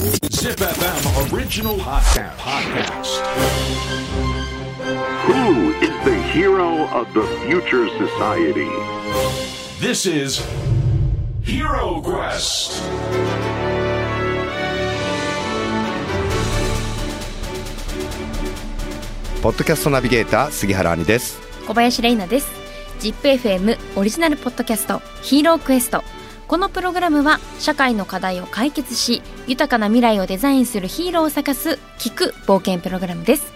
Zip FM original podcast. podcast. Who is the hero of the future society? This is Hero Quest. ポッドキャストナビゲーター杉原兄です小林玲奈です ZIPFM オリジナルポッドキャストヒーロークエストこのプログラムは社会の課題を解決し豊かな未来をデザインするヒーローを探す聞く冒険プログラムです。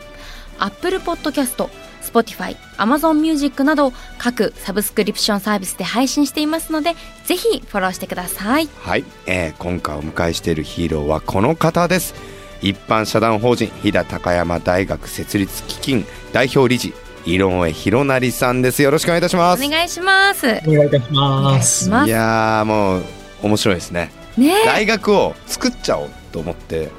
Apple Podcast Spotify、Amazon Music など各サブスクリプションサービスで配信していますのでぜひフォローしてください。はい、えー今回お迎えしているヒーローはこの方です。一般社団法人飛騨高山大学設立基金代表理事井上博成さんです。よろしくお願いいたします。お願いします。お願いいたします。します。いやーもう面白いですね。ね大学を作っちゃおうと思って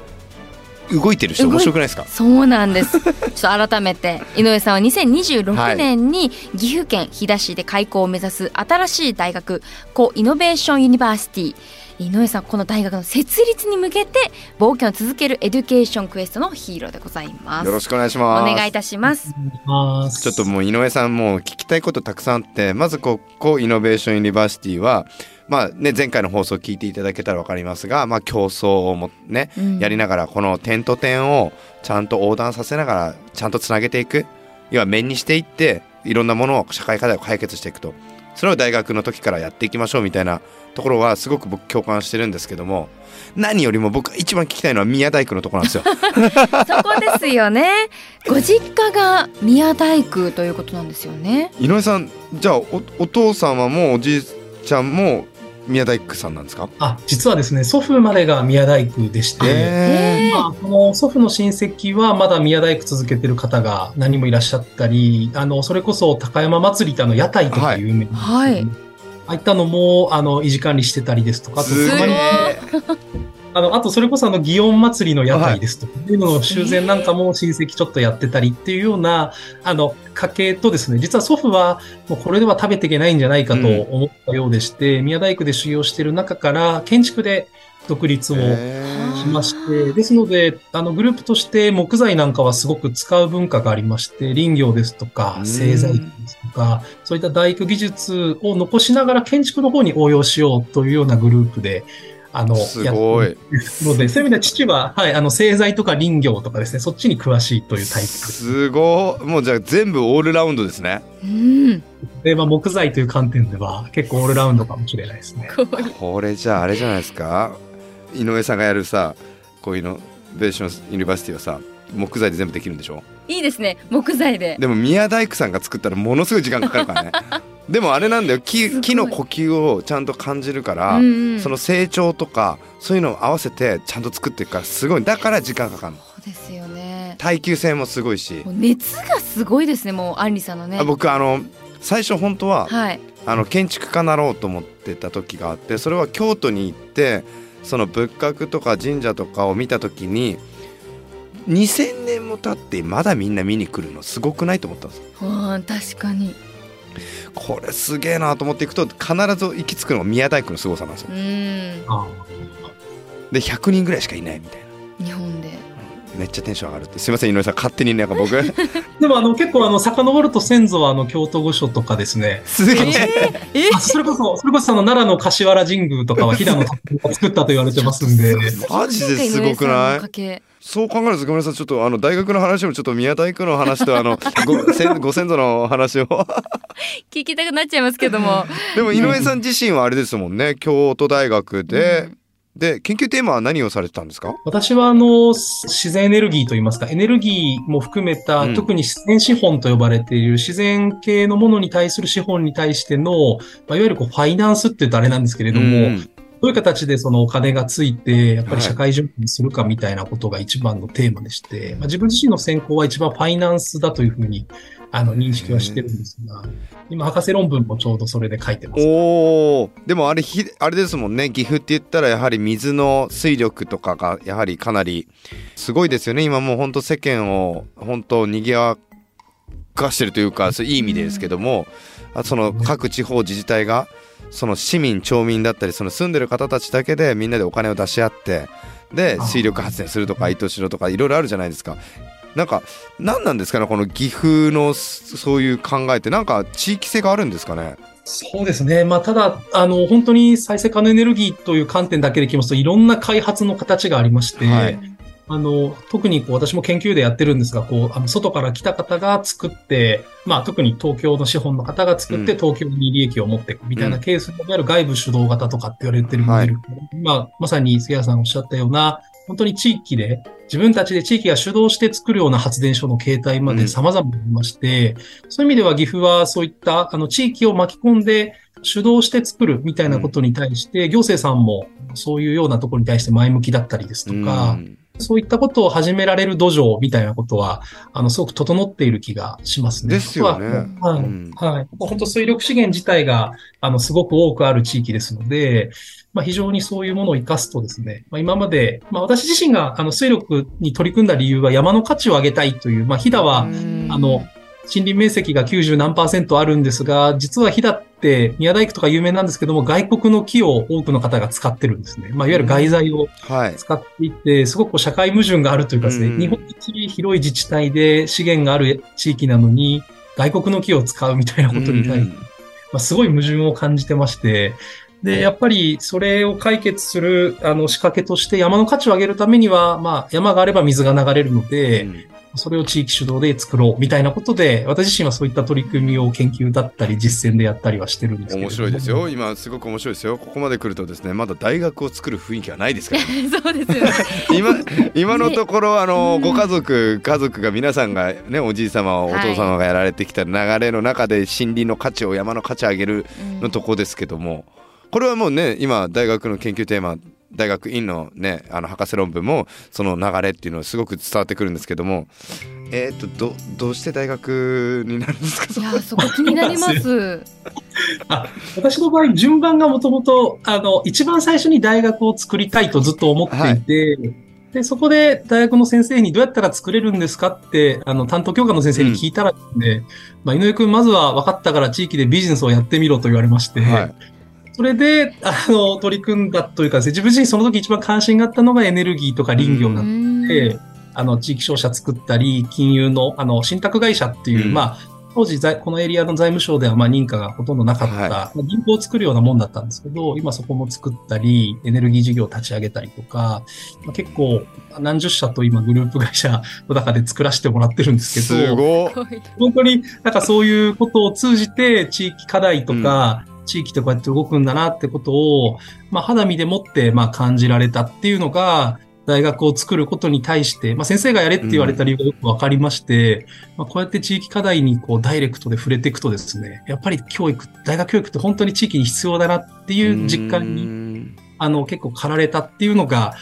動いてる人面白くないですか？そうなんです。ちょっと改めて井上さんは2026年に岐阜県飛騨市で開校を目指す新しい大学 Co-Innovation University。井上さんこの大学の設立に向けて冒険を続ける Education Quest のヒーローでございます。よろしくお願いしおます。願いいたします。ます。ちょっともう井上さんもう聞きたいことたくさんあってまずこ Co-Innovation University はまあね前回の放送聞いていただけたら分かりますがまあ共創をもね、うん。やりながらこの点と点をちゃんと横断させながらちゃんとつなげていく。要は面にしていっていろんなものを社会課題を解決していくとそれを大学の時からやっていきましょうみたいなところはすごく僕共感してるんですけども何よりも僕が一番聞きたいのは宮大工のところなんですよ。そこですよね。ご実家が宮大工ということなんですよね。井上さんじゃあおお父様もおじいちゃんも宮大工さんなんですか？あ、実はですね、祖父までが宮大工でして、えまあ、この祖父の親戚はまだ宮大工続けてる方が何人もいらっしゃったり、あの、それこそ高山祭りってあの屋台とか有名はい。ああいったのも、あの、維持管理してたりですとか、すげたまにえあの、あとそれこそあの、祇園祭りの屋台ですとか、い。うのの修繕なんかも親戚ちょっとやってたりっていうような、あの、家系とですね、実は祖父はもうこれでは食べていけないんじゃないかと思ったようでして、宮大工で修行してる中から建築で独立をしまして、ですので、あの、グループとして木材なんかはすごく使う文化がありまして、林業ですとかう、ん。製材ですとか、そういった大工技術を残しながら建築の方に応用しようというようなグループで、あの、すごいので、そういう意味では父は、はい、あの、製材とか林業とかですね、そっちに詳しいというタイプ。すごいもうじゃあ全部オールラウンドですねうん。で、まあ、木材という観点では結構オールラウンドかもしれないですね。これじゃああれじゃないですか井上さんがやるさ Co-Innovation University はさ木材で全部できるんでしょ？いいですね。木材で。でも宮大工さんが作ったらものすごい時間かかるからねでもあれなんだよ木木の呼吸をちゃんと感じるから、うんうんその成長とかそういうのを合わせてちゃんと作っていくからすごいだから時間かかるのそうですよね。耐久性もすごいし熱がすごいですね。もうアンリさんのね。あ僕あの最初本当ははい。あの建築家なろうと思ってた時があってそれは京都に行ってその仏閣とか神社とかを見た時に2000年も経ってまだみんな見に来るのすごくないと思ったんです確かに。これすげえなと思っていくと必ず行き着くのが宮大工の凄さなんですよ。で100人ぐらいしかいないみたいな。日本で。めっちゃテンション上がるって。すいません井上さん勝手になんか僕。でも、あの、結構、あの、遡ると先祖は、あの、京都御所とかですね、すげえ。それこそ、それこそあの奈良の柏原神宮とかは飛騨の建物を作ったと言われてますんで、マジですごくない？そう考えるとごめんなさい。ちょっとあの大学の話もちょっと宮大工の話とあのご 先ご先祖の話を。聞きたくなっちゃいますけども。でも井上さん自身はあれですもんね。京都大学で、で研究テーマは何をされてたんですか？私はあの、自然エネルギーといいますか、エネルギーも含めた、うん。特に自然資本と呼ばれている自然系のものに対する資本に対しての、まあ、いわゆるこうファイナンスって言うとあれなんですけれども、うんどういう形でそのお金がついて、やっぱはい。り社会準備するかみたいなことが一番のテーマでして、まあ、自分自身の専攻は一番ファイナンスだというふうにあの認識はしてるんですが、今博士論文もちょうどそれで書いてます。おおでもあれひあれですもんね。岐阜って言ったらやはり水の水力とかがやはりかなりすごいですよね。今もう本当世間を本当にぎわかしてるというかそういい意味でですけども、あその各地方自治体がその市民町民だったりその住んでる方たちだけでみんなでお金を出し合ってで水力発電するとか糸代とかいろいろあるじゃないですか。なんか何なんですかねこの岐阜のそそういう考えってなんか地域性があるんですかね？そうですね。まあ、ただ、あの、本当に再生可能エネルギーという観点だけでいきますと、いろんな開発の形がありまして、はいあの、特にこう、私も研究でやってるんですが、こう、あの、外から来た方が作って、まあ、特に東京の資本の方が作って、うん。東京に利益を持っていくみたいなケースにいわゆる外部主導型とかって言われてるモデル。まあ、まさに杉谷さんおっしゃったような、本当に地域で、自分たちで地域が主導して作るような発電所の形態まで様々ありまして、そういう意味では岐阜はそういった、あの、地域を巻き込んで主導して作るみたいなことに対して、行政さんもそういうようなところに対して前向きだったりですとか、うんそういったことを始められる土壌みたいなことは、あの、すごく整っている気がしますね。ですよねははい。うんはい。本当水力資源自体が、あの、すごく多くある地域ですので、まあ、非常にそういうものを活かすとですね、まあ、今まで、まあ、私自身が、あの、水力に取り組んだ理由は山の価値を上げたいという、まあ、飛騨は、うんあの、森林面積が90何パーセントあるんですが、実は飛騨って宮大工とか有名なんですけども、外国の木を多くの方が使ってるんですね。まあ、いわゆる外材をはい。使っていて、すごく社会矛盾があるというかですね、うん。日本一広い自治体で資源がある地域なのに、外国の木を使うみたいなことに対して、まあ、すごい矛盾を感じてまして、で、やっぱりそれを解決するあの仕掛けとして山の価値を上げるためには、まあ山があれば水が流れるので、うんそれを地域主導で作ろうみたいなことで、私自身はそういった取り組みを研究だったり実践でやったりはしてるんです面白いですよ。。今すごく面白いですよ。ここまで来るとですね、まだ大学を作る雰囲気はないですから、ね。そうですよね。今今のところあのうんご家族家族が皆さんがねおじい様おはい父様がやられてきた流れの中で森林の価値を山の価値を上げるうんのとこですけどもこれはもうね今大学の研究テーマ大学院のねあの博士論文もその流れっていうのはすごく伝わってくるんですけどもえっ、とどどうして大学になるんですか？いやそこ気になります。あ私の場合、順番がもともと、あの、一番最初に大学を作りたいとずっと思っていて、で、そこで大学の先生にどうやったら作れるんですかって、あの、担当教科の先生に聞いたらですね、まあ、井上くん、まずは分かったから地域でビジネスをやってみろと言われまして、はいそれで、あの、取り組んだというかですね、自分自身その時一番関心があったのがエネルギーとか林業なうん。んで、あの、地域商社作ったり、金融の、あの、信託会社っていう、うん。まあ、当時財、このエリアの財務省では、まあ、認可がほとんどなかった、はい。まあ銀行を作るようなもんだったんですけど、今そこも作ったり、エネルギー事業を立ち上げたりとか、まあ、結構、何十社と今、グループ会社の中で作らせてもらってるんですけど、本当になんかそういうことを通じて地域課題とか、地域とこうやって動くんだなってことを、まあ肌身でもってまあ感じられたっていうのが、大学を作ることに対して、まあ先生がやれって言われた理由がよくわかりまして、まあこうやって地域課題にこうダイレクトで触れていくとですね、やっぱり教育、大学教育って本当に地域に必要だなっていう実感ににあの、結構駆られたっていうのが、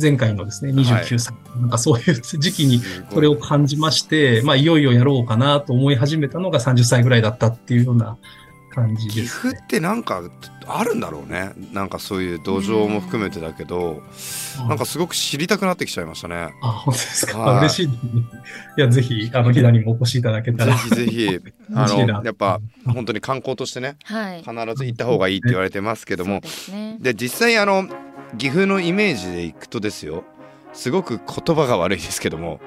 前回のですね、29歳、なんかそういう時期にそれを感じまして、まあ、いよいよやろうかなと思い始めたのが30歳ぐらいだったっていうような感じ岐です。阜ってなんかあるんだろうねなんかそういう土壌も含めてだけどなんかすごく知りたくなってきちゃいましたねあ、本当ですか？はい嬉しいね。いや、ぜひ、あの、飛騨にもお越しいただけたぜら。ひぜひあのやっぱ本当に観光としてねはい。必ず行った方がいいって言われてますけどもね。で実際あの岐阜のイメージで行くとですよすごく言葉が悪いですけども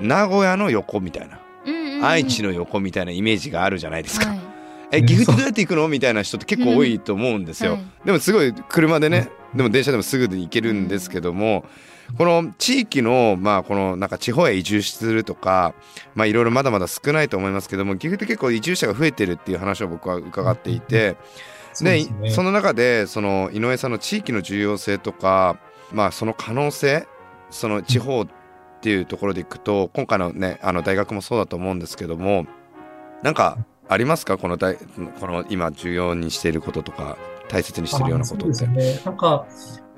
名古屋の横みたいなうんうんうん愛知の横みたいなイメージがあるじゃないですか。はいえ岐阜ってどうやって行くのみたいな人って結構多いと思うんですよ。はいでもすごい車でねでも電車でもすぐで行けるんですけどもこの地域のまあこのなんか地方へ移住するとかまあいろいろまだまだ少ないと思いますけども岐阜って結構移住者が増えてるっていう話を僕は伺っていてでそうですね。その中でその井上さんの地域の重要性とかまあその可能性その地方っていうところでいくと今回のねあの大学もそうだと思うんですけどもなんかありますか？この大この今重要にしていることとか大切にしてるようなことってね。なんか、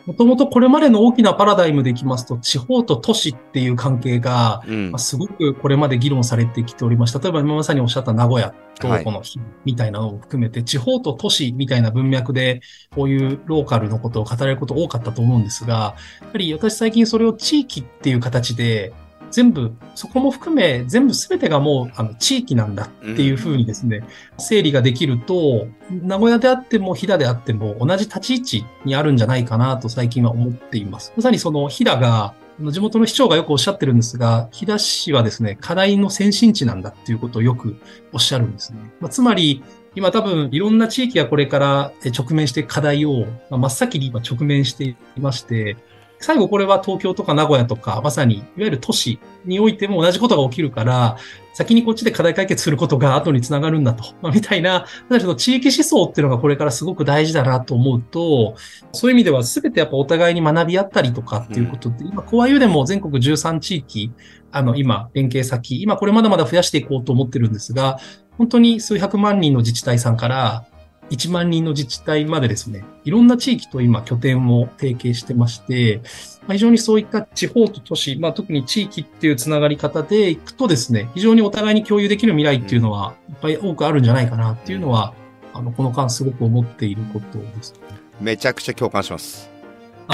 もともとこれまでの大きなパラダイムでいきますと、地方と都市っていう関係が、うんまあ、すごくこれまで議論されてきておりました。例えば今まさにおっしゃった名古屋とはいこの日みたいなのを含めて、地方と都市みたいな文脈で、こういうローカルのことを語られること多かったと思うんですが、やっぱり私最近それを地域っていう形で、全部、そこも含め、全部全てがもう、あの、地域なんだっていうふうにですね、整理ができると、名古屋であっても、飛騨であっても、同じ立ち位置にあるんじゃないかなと最近は思っています。まさにその飛騨が、地元の市長がよくおっしゃってるんですが、飛騨市はですね、課題の先進地なんだっていうことをよくおっしゃるんですね。まあ、つまり、今多分いろんな地域がこれから直面して課題を、まあ、真っ先に今直面していまして、最後これは東京とか名古屋とか、まさにいわゆる都市においても同じことが起きるから、先にこっちで課題解決することが後につながるんだと。まあ、みたいな、ただその地域思想っていうのがこれからすごく大事だなと思うと、そういう意味では全てやっぱお互いに学び合ったりとかっていうことって、うん、今、コアユでも全国13地域、あの、今、連携先、今これまだまだ増やしていこうと思ってるんですが、本当に数百万人の自治体さんから、1万人の自治体までですね、いろんな地域と今拠点を提携してまして、まあ、非常にそういった地方と都市、まあ、特に地域っていうつながり方でいくとですね、非常にお互いに共有できる未来っていうのはいっぱい多くあるんじゃないかなっていうのは、あの、この間すごく思っていることです。めちゃくちゃ共感します。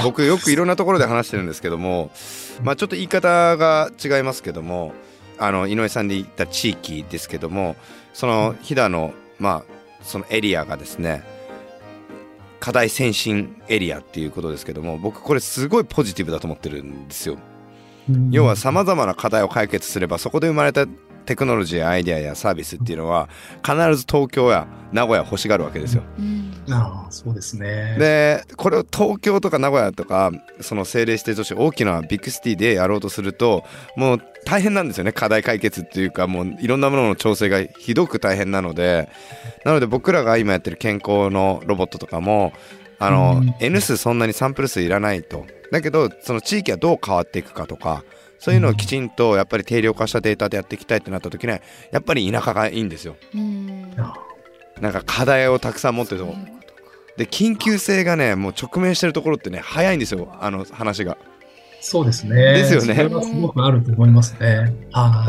僕よくいろんなところで話してるんですけども、まあちょっと言い方が違いますけども、あの井上さんで言った地域ですけども、その飛騨のまあそのエリアがですね課題先進エリアっていうことですけども僕これすごいポジティブだと思ってるんですよ。要はさまざまな課題を解決すればそこで生まれたテクノロジーアイデアやサービスっていうのは必ず東京や名古屋欲しがるわけですよ。うん、ああそうですね。でこれを東京とか名古屋とかその政令指定都市大きなビッグシティでやろうとするともう大変なんですよね。課題解決っていうかもういろんなものの調整がひどく大変なので。なので僕らが今やってる健康のロボットとかもあの、うん、N 数そんなにサンプル数いらないと。だけどその地域はどう変わっていくかとかそういうのをきちんとやっぱり定量化したデータでやっていきたいってなった時にはやっぱり田舎がいいんですよ。なんか課題をたくさん持ってるとこで緊急性がねもう直面してるところってね早いんですよあの話が。そうですね。ですよね。それはすごくあると思いますね。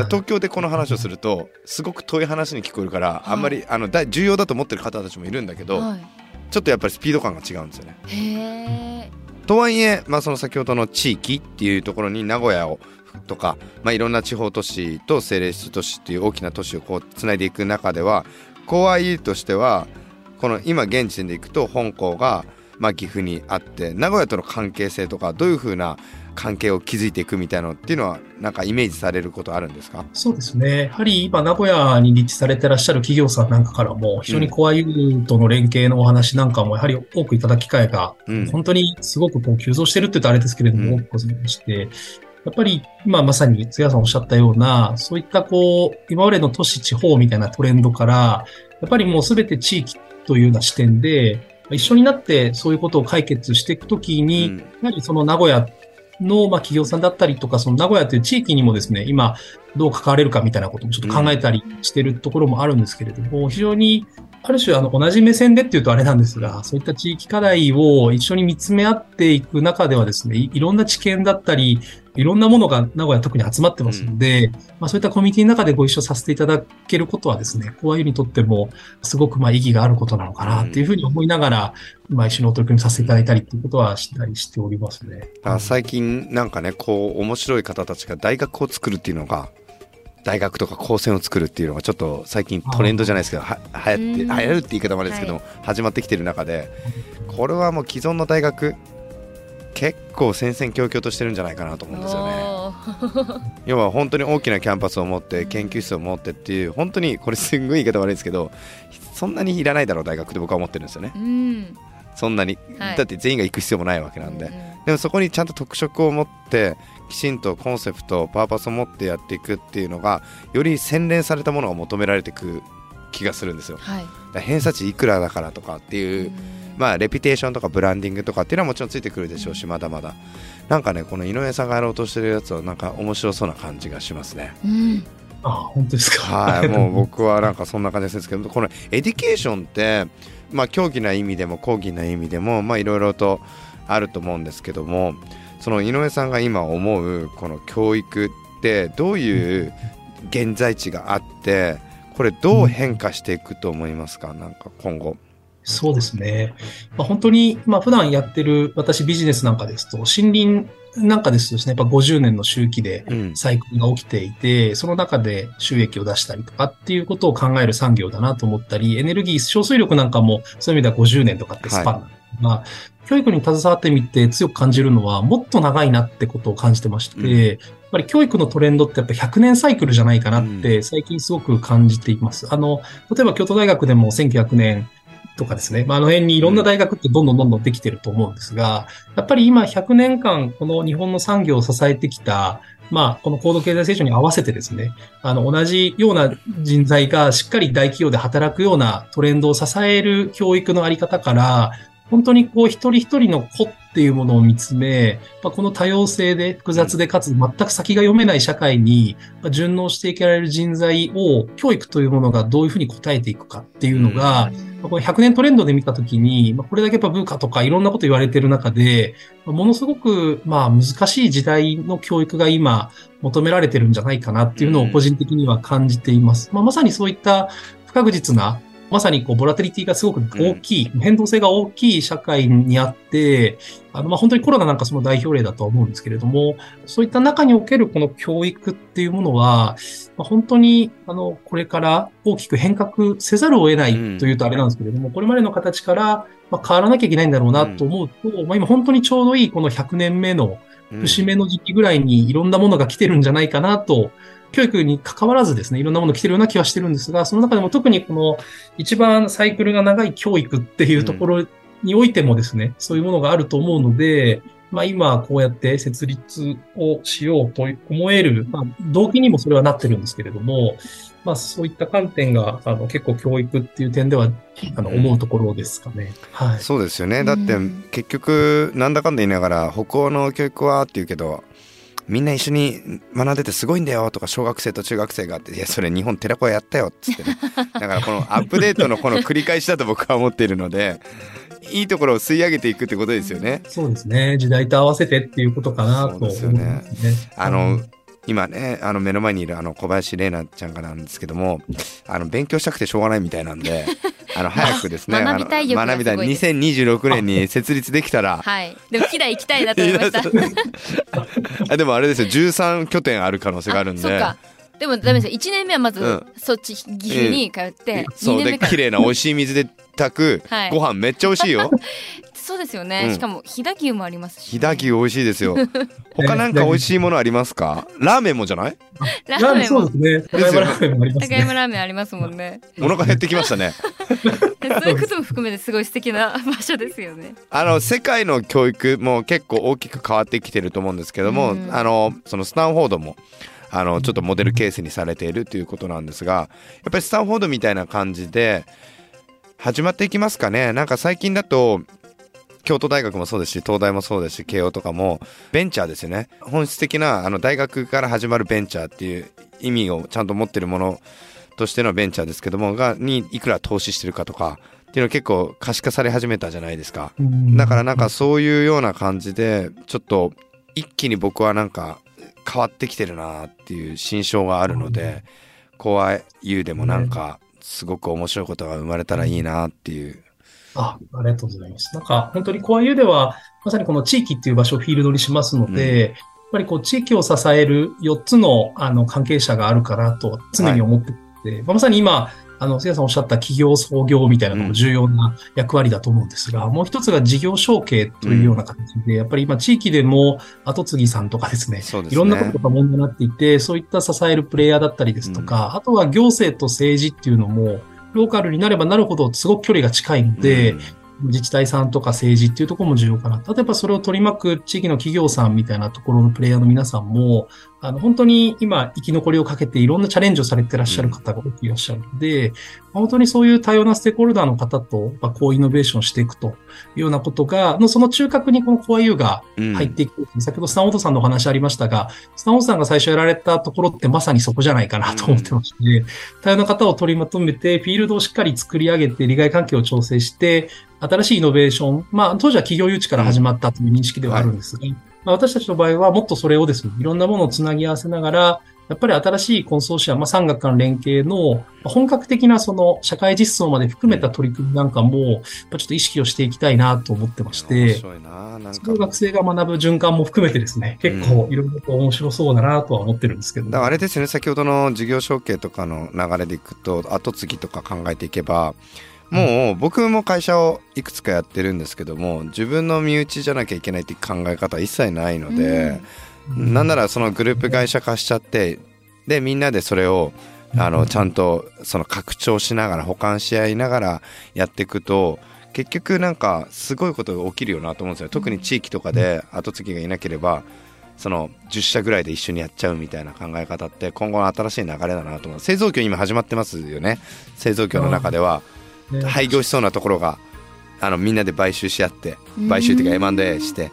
東京でこの話をするとすごく遠い話に聞こえるから、あんまりあの重要だと思ってる方たちもいるんだけど、はい、ちょっとやっぱりスピード感が違うんですよね。へとはいえ、まあ、その先ほどの地域っていうところに名古屋をとか、まあ、いろんな地方都市と政令市都市っていう大きな都市をこうつないでいく中ではコア E としてはこの今現時点でいくと本校がまあ岐阜にあって名古屋との関係性とかどういうふうな関係を築いていくみたいなのっていうのはなんかイメージされることあるんですか？そうですね。やはり今名古屋に立地されてらっしゃる企業さんなんかからも非常にコアユーとの連携のお話なんかもやはり多くいただく機会が本当にすごくこう急増してるって言うとあれですけれども、多くございまして、やっぱり今まさに津屋さんおっしゃったような、そういったこう、今までの都市地方みたいなトレンドから、やっぱりもうすべて地域というような視点で、一緒になってそういうことを解決していくときに、うん、やはりその名古屋の、まあ、企業さんだったりとか、その名古屋という地域にもですね、今、どう関われるかみたいなこともちょっと考えたりしてるところもあるんですけれども、うん、非常に、ある種、あの、同じ目線でっていうとあれなんですが、そういった地域課題を一緒に見つめ合っていく中ではですね、いろんな知見だったり、いろんなものが名古屋特に集まってますので、うん、まあそういったコミュニティの中でご一緒させていただけることはですね、コアユにとってもすごくまあ意義があることなのかなっていうふうに思いながら、まあ一緒にお取り組みさせていただいたりっていうことはしたりしておりますね。あ最近なんかね、こう面白い方たちが大学を作るっていうのが、大学とか高専を作るっていうのがちょっと最近トレンドじゃないですけどは流行って流行るって言い方もあれですけども、はい、始まってきてる中でこれはもう既存の大学結構戦々恐々としてるんじゃないかなと思うんですよね。要は本当に大きなキャンパスを持って研究室を持ってっていう本当にこれすんごい言い方悪いですけどそんなにいらないだろう大学って僕は思ってるんですよね。うん、そんなに、はい、だって全員が行く必要もないわけなんで、うん、でもそこにちゃんと特色を持ってきちんとコンセプトパーパスを持ってやっていくっていうのがより洗練されたものが求められていく気がするんですよ。はい、偏差値いくらだからとかっていう、うんまあ、レピュテーションとかブランディングとかっていうのはもちろんついてくるでしょうしまだまだなんかねこの井上さんがやろうとしてるやつはなんか面白そうな感じがしますね。うんあ本当ですか？はい、もう僕はなんかそんな感じですけど、この education って、まあ、狭義な意味でも広義な意味でも、まあ、いろいろとあると思うんですけども、その井上さんが今思うこの教育ってどういう現在地があって、これどう変化していくと思いますか、なんか今後。そうですね。まあ、本当に、まあ、普段やってる私ビジネスなんかですと、森林なんかですとですね、やっぱ50年の周期でうんサイクルが起きていて、その中で収益を出したりとかっていうことを考える産業だなと思ったり、エネルギー、小水力なんかもそういう意味では50年とかってスパンなんですが、教育に携わってみて強く感じるのは、もっと長いなってことを感じてまして、うんやっぱり教育のトレンドってやっぱ100年サイクルじゃないかなって最近すごく感じています。あの、例えば京都大学でも1900年とかですね、まあ、あの辺にいろんな大学ってどんどんどんどんできてると思うんですが、やっぱり今100年間この日本の産業を支えてきた、まあ、この高度経済成長に合わせてですね、あの、同じような人材がしっかり大企業で働くようなトレンドを支える教育のあり方から、本当にこう一人一人の子っていうものを見つめ、まあ、この多様性で複雑でかつ全く先が読めない社会にまあ順応していけられる人材を教育というものがどういうふうに応えていくかっていうのが、まあこれ100年トレンドで見たときに、まあ、これだけやっぱ文化とかいろんなこと言われてる中で、まあものすごくまあ難しい時代の教育が今求められてるんじゃないかなっていうのを個人的には感じています。まあ、まさにそういった不確実なまさにこう、ボラテリティがすごく大きい、変動性が大きい社会にあって、あの、まあ、本当にコロナなんかその代表例だとは思うんですけれども、そういった中におけるこの教育っていうものは、まあ、本当に、あの、これから大きく変革せざるを得ないうんというとあれなんですけれども、これまでの形から、まあ、変わらなきゃいけないんだろうなと思うと、まあ、今本当にちょうどいいこの100年目のうん。節目の時期ぐらいにいろんなものが来てるんじゃないかなと、教育に関わらずですね、いろんなもの来てるような気はしてるんですが、その中でも特にこの一番サイクルが長い教育っていうところにおいてもですね、そういうものがあると思うので、まあ今こうやって設立をしようと思える、まあ動機にもそれはなってるんですけれども、まあそういった観点があの結構教育っていう点ではあのうん思うところですかね。はい。そうですよねだってうん結局なんだかんだ言いながら北欧の教育はって言うけどみんな一緒に学んでてすごいんだよとか小学生と中学生があっていやそれ日本寺子屋やったよっつってね だからこのアップデートのこの繰り返しだと僕は思っているのでいいところを吸い上げていくってことですよね。そうですね。時代と合わせてっていうことかなと思ね。ですあのうん今ねあの目の前にいるあの小林玲奈ちゃんがなんですけどもあの勉強したくてしょうがないみたいなんで あの早くですね 学びたい欲があの学びたい。すごいです2026年に設立できたら。はい。でも、飛騨行きたいなと思いました。あでもあれですよ。13拠点ある可能性があるんで。そっか。でもダメですよ。1年目はまず、うん。そっち、岐阜に通って、2そう。で綺。麗な美味しい水で炊くはい。ご飯めっちゃ美味しいよそうですよね。うんしかも、飛騨牛もありますし、飛騨牛美味しいですよ 他なんか美味しいものありますか？ラーメンもじゃない？ララーメンそも、ですね。高山ラーメンもありますね。高山ラーメンありますもんね。お腹減ってきましたね そういうことも含めてすごい素敵な 場所ですよね。あの世界の教育も結構大きく変わってきてると思うんですけども、うんあのそのスタンフォードもあのちょっとモデルケースにされているということなんですがやっぱりスタンフォードみたいな感じで始まっていきますかねなんか最近だと京都大学もそうですし東大もそうですし慶応とかもベンチャーですよね。本質的なあの大学から始まるベンチャーっていう意味をちゃんと持ってるものとしてのベンチャーですけどもがにいくら投資してるかとかっていうの結構可視化され始めたじゃないですか。うん。だからなんかそういうような感じでちょっと一気に僕はなんか変わってきてるなっていう心象があるので怖い言うでもなんかすごく面白いことが生まれたらいいなっていうあ、ありがとうございます。なんか、本当にコア U では、まさにこの地域っていう場所をフィールドにしますので、やっぱりこう、地域を支える4つの、あの、関係者があるかなと常に思ってて、まあまさに今、あの、せいやさんおっしゃった企業創業みたいなのも重要な役割だと思うんですが、もう一つが事業承継というような形で、やっぱり今地域でも後継ぎさんとかですね、すね。いろんなことが問題になっていて、そういった支えるプレイヤーだったりですとか、あとは行政と政治っていうのも、ローカルになればなるほどすごく距離が近いので、自治体さんとか政治っていうところも重要かな。例えばそれを取り巻く地域の企業さんみたいなところのプレイヤーの皆さんも、あの、本当に今生き残りをかけていろんなチャレンジをされてらっしゃる方が多くいらっしゃるので、本当にそういう多様なステークホルダーの方と、やっぱこうイノベーションしていくというようなことが、のその中核にこのコア U がうん。入っていく。先ほどスタンオートさんのお話ありましたが、スタンオートさんが最初やられたところってまさにそこじゃないかなと思ってまして、多様な方を取りまとめて、フィールドをしっかり作り上げて、利害関係を調整して、新しいイノベーション、まあ、当時は企業誘致から始まったという認識ではあるんですが、まあ、私たちの場合はもっとそれをですね、いろんなものをつなぎ合わせながら、やっぱり新しいコンソーシアム、まあ、産学間連携の本格的なその社会実装まで含めた取り組みなんかも、ちょっと意識をしていきたいなと思ってまし面て、学生が学ぶ循環も含めてですね、結構いろいろと面白そうだなとは思ってるんですけど、だからあれですよね先ほどの事業承継とかの流れでいくと後継ぎとか考えていけばもう僕も会社をいくつかやってるんですけども自分の身内じゃなきゃいけないっていう考え方は一切ないので、なんならそのグループ会社化しちゃってでみんなでそれをあのちゃんとその拡張しながら保管し合いながらやっていくと結局なんかすごいことが起きるよなと思うんですよ。特に地域とかで後継ぎがいなければその10社ぐらいで一緒にやっちゃうみたいな考え方って今後の新しい流れだなと思う。製造業今始まってますよね。製造業の中では。ね廃業しそうなところがあのみんなで買収し合って買収っていうか M&A して。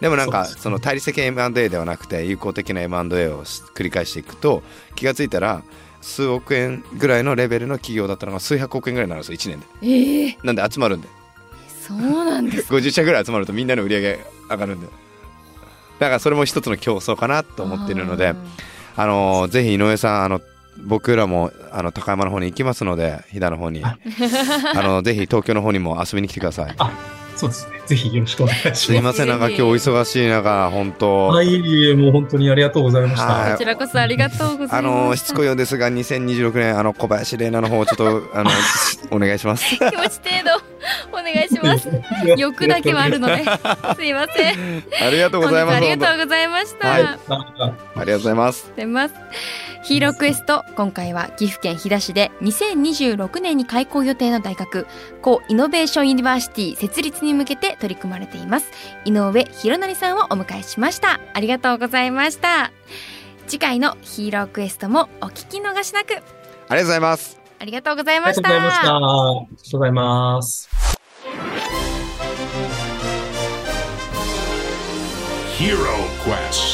でもなんかその対立的 M&A ではなくて有効的な M&A をし繰り返していくと気がついたら数億円ぐらいのレベルの企業だったのが数百億円ぐらいになるんですよ1年で。ええ。なんで集まるんで。そうなんです50 社ぐらい集まるとみんなの売り上げ上がるんで。だからそれも一つの競争かなと思ってるのであのぜひ井上さんあの僕らもあの高山の方に行きますので飛騨の方に。あ。のぜひ東京の方にも遊びに来てくださいそうですね。ぜひよろしくお願いします。すいません。なんか今日お忙しい中本当。はい、いえ、もう本当にありがとうございました。はい。こちらこそありがとうござあいますのしつこいようですが2026年あの小林玲奈の方をちょっと あのお願いします。気持ち程度お願いします。欲だけはあるので すいません。ありがとうございます。ありがとうございました、はい。あありがとうございます。出ます。ヒーロークエスト今回は岐阜県飛騨市で2026年に開校予定の大学 Co-Innovation University 設立に向けて取り組まれています井上博成さんをお迎えしましたありがとうございました次回のヒーロークエストもお聞き逃しなくありがとうございますありがとうございりがとうましたございました。ありがとうございます。Hero Quest.